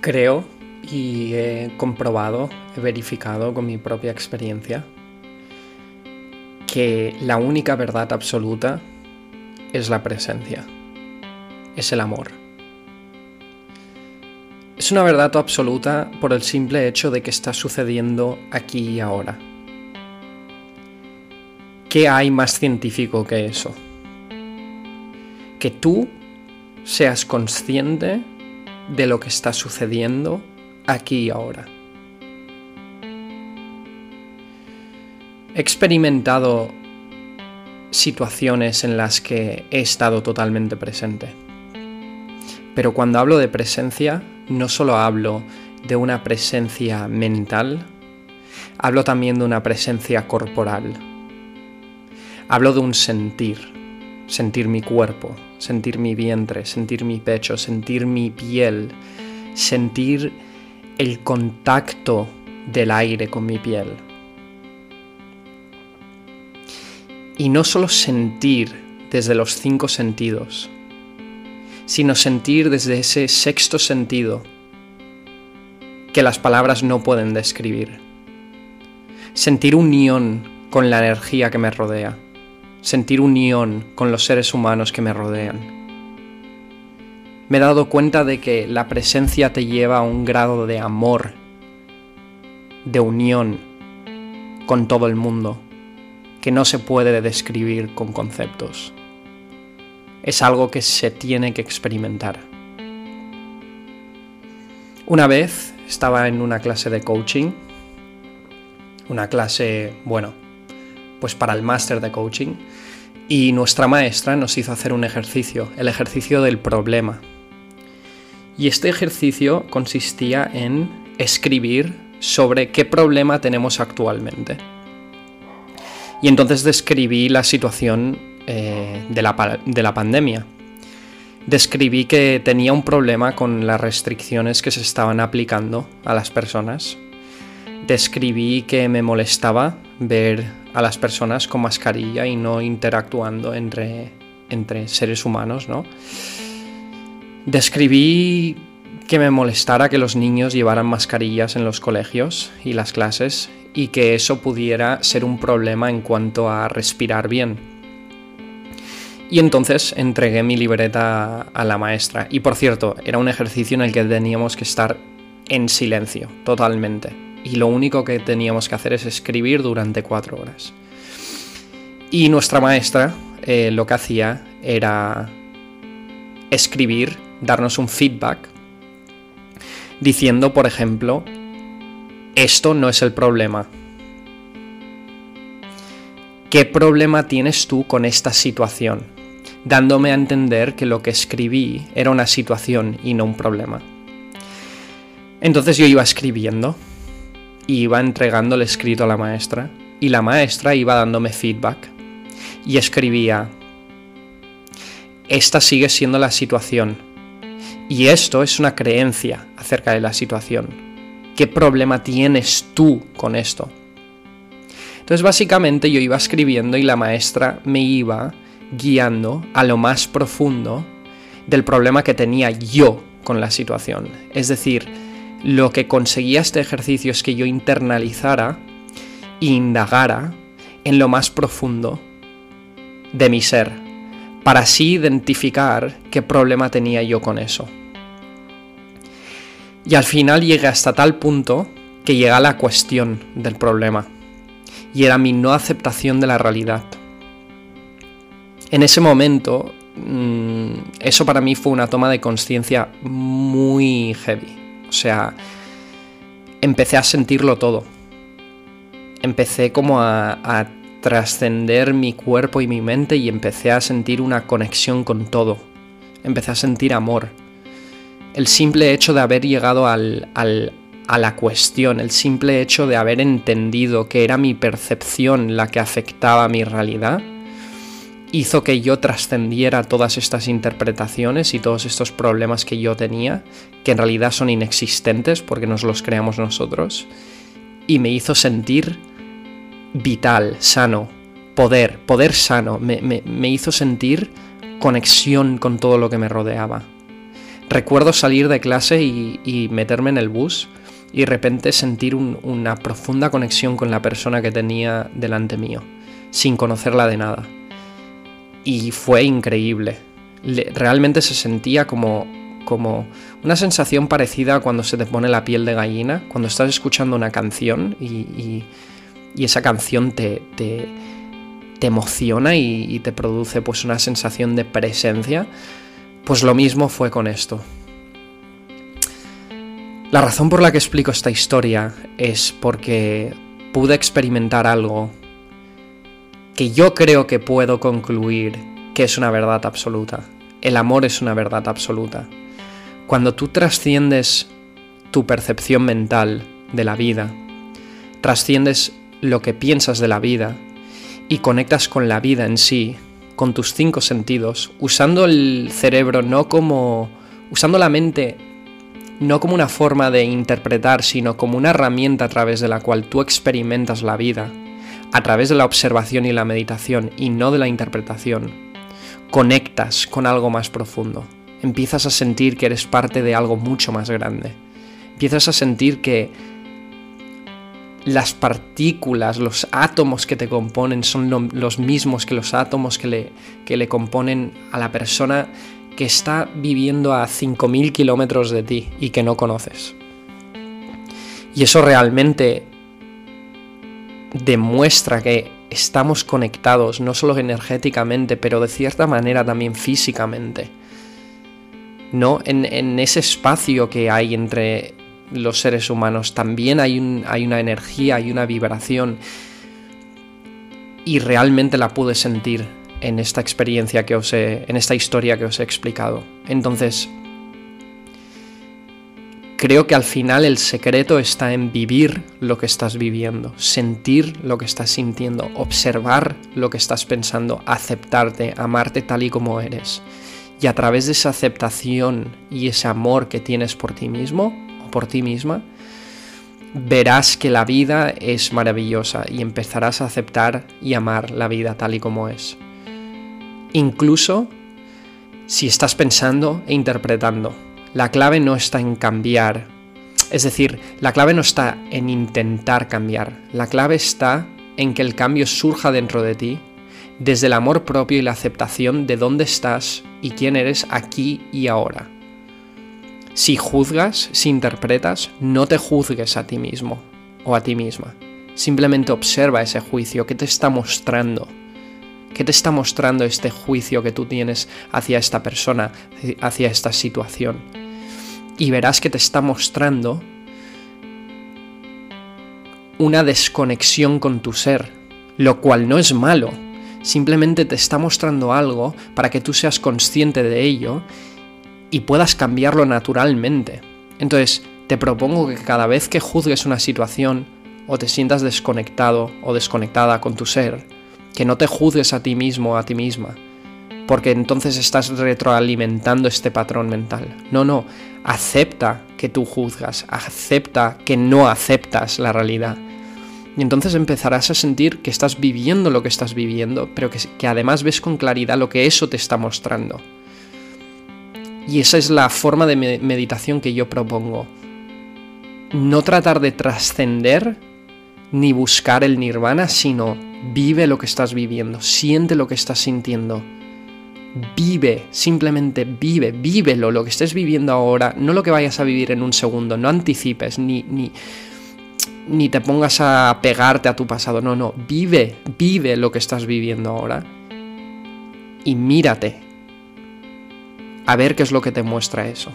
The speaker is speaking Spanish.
Creo y he comprobado, he verificado con mi propia experiencia que la única verdad absoluta es la presencia, es el amor. Es una verdad absoluta por el simple hecho de que está sucediendo aquí y ahora. ¿Qué hay más científico que eso? Que tú seas consciente de lo que está sucediendo aquí y ahora. He experimentado situaciones en las que he estado totalmente presente. Pero cuando hablo de presencia, no solo hablo de una presencia mental, hablo también de una presencia corporal. Hablo de un sentir, sentir mi cuerpo, sentir mi vientre, sentir mi pecho, sentir mi piel, sentir el contacto del aire con mi piel. Y no solo sentir desde los cinco sentidos, sino sentir desde ese sexto sentido que las palabras no pueden describir. Sentir unión con la energía que me rodea. Sentir unión con los seres humanos que me rodean me he dado cuenta de que la presencia te lleva a un grado de amor, de unión con todo el mundo, que no se puede describir con conceptos. Es algo que se tiene que experimentar. Una vez estaba en una clase de coaching, una clase, bueno, pues para el máster de coaching, y nuestra maestra nos hizo hacer un ejercicio, el ejercicio del problema. Y este ejercicio consistía en escribir sobre qué problema tenemos actualmente. Y entonces describí la situación eh, de, la, de la pandemia. Describí que tenía un problema con las restricciones que se estaban aplicando a las personas. Describí que me molestaba ver a las personas con mascarilla y no interactuando entre, entre seres humanos, ¿no? Describí que me molestara que los niños llevaran mascarillas en los colegios y las clases y que eso pudiera ser un problema en cuanto a respirar bien. Y entonces entregué mi libreta a la maestra. Y por cierto, era un ejercicio en el que teníamos que estar en silencio, totalmente. Y lo único que teníamos que hacer es escribir durante cuatro horas. Y nuestra maestra eh, lo que hacía era escribir darnos un feedback diciendo, por ejemplo, esto no es el problema. ¿Qué problema tienes tú con esta situación? Dándome a entender que lo que escribí era una situación y no un problema. Entonces yo iba escribiendo, iba entregando el escrito a la maestra y la maestra iba dándome feedback y escribía, esta sigue siendo la situación, y esto es una creencia acerca de la situación. ¿Qué problema tienes tú con esto? Entonces básicamente yo iba escribiendo y la maestra me iba guiando a lo más profundo del problema que tenía yo con la situación. Es decir, lo que conseguía este ejercicio es que yo internalizara e indagara en lo más profundo de mi ser, para así identificar qué problema tenía yo con eso. Y al final llegué hasta tal punto que llega la cuestión del problema. Y era mi no aceptación de la realidad. En ese momento, mm, eso para mí fue una toma de conciencia muy heavy. O sea, empecé a sentirlo todo. Empecé como a, trascender mi cuerpo y mi mente y empecé a sentir una conexión con todo. Empecé a sentir amor el simple hecho de haber llegado al, a la cuestión, el simple hecho de haber entendido que era mi percepción la que afectaba mi realidad, hizo que yo trascendiera todas estas interpretaciones y todos estos problemas que yo tenía, que en realidad son inexistentes porque nos los creamos nosotros, y me hizo sentir vital, sano, poder, poder sano, me hizo sentir conexión con todo lo que me rodeaba Recuerdo salir de clase y, meterme en el bus y de repente sentir una profunda conexión con la persona que tenía delante mío, sin conocerla de nada. Y fue increíble. realmente se sentía como, como una sensación parecida a cuando se te pone la piel de gallina, cuando estás escuchando una canción y, esa canción te, te, emociona y, y, te produce pues una sensación de presencia pues lo mismo fue con esto. La razón por la que explico esta historia es porque pude experimentar algo que yo creo que puedo concluir que es una verdad absoluta. El amor es una verdad absoluta. Cuando tú trasciendes tu percepción mental de la vida, trasciendes lo que piensas de la vida y conectas con la vida en sí, con tus cinco sentidos, usando el cerebro no como... usando la mente no como una forma de interpretar, sino como una herramienta a través de la cual tú experimentas la vida, a través de la observación y la meditación y no de la interpretación, conectas con algo más profundo. Empiezas a sentir que eres parte de algo mucho más grande. Empiezas a sentir que las partículas, los átomos que te componen son los mismos que los átomos que le, que le componen a la persona que está viviendo a 5.000 kilómetros de ti y que no conoces. Y eso realmente demuestra que estamos conectados, no solo energéticamente, pero de cierta manera también físicamente. ¿No? En, en ese espacio que hay entre los seres humanos. También hay, hay una energía, hay una vibración. Y realmente la pude sentir en esta experiencia que os he, en esta historia que os he explicado. Entonces, creo que al final el secreto está en vivir lo que estás viviendo, sentir lo que estás sintiendo, observar lo que estás pensando, aceptarte, amarte tal y como eres. Y a través de esa aceptación y ese amor que tienes por ti mismo, por ti misma, verás que la vida es maravillosa y empezarás a aceptar y amar la vida tal y como es. Incluso si estás pensando e interpretando. La clave no está en cambiar. Es decir, la clave no está en intentar cambiar. La clave está en que el cambio surja dentro de ti, desde el amor propio y la aceptación de dónde estás y quién eres aquí y ahora. Si juzgas, si interpretas, no te juzgues a ti mismo o a ti misma. Simplemente observa ese juicio, ¿qué te está mostrando? ¿Qué te está mostrando este juicio que tú tienes hacia esta persona, hacia esta situación? Y verás que te está mostrando una desconexión con tu ser, lo cual no es malo, simplemente te está mostrando algo para que tú seas consciente de ello y puedas cambiarlo naturalmente. Entonces, te propongo que cada vez que juzgues una situación o te sientas desconectado o desconectada con tu ser, que no te juzgues a ti mismo o a ti misma, porque entonces estás retroalimentando este patrón mental. No, no, acepta que tú juzgas, acepta que no aceptas la realidad. Y entonces empezarás a sentir que estás viviendo lo que estás viviendo, pero que, además ves con claridad lo que eso te está mostrando. Y esa es la forma de meditación que yo propongo. No tratar de trascender ni buscar el nirvana, sino vive lo que estás viviendo, siente lo que estás sintiendo. Vive, simplemente vive, vívelo, lo que estés viviendo ahora, no lo que vayas a vivir en un segundo, no anticipes, ni, ni, ni te pongas a pegarte a tu pasado, no, no, vive, vive lo que estás viviendo ahora y mírate, a ver qué es lo que te muestra eso.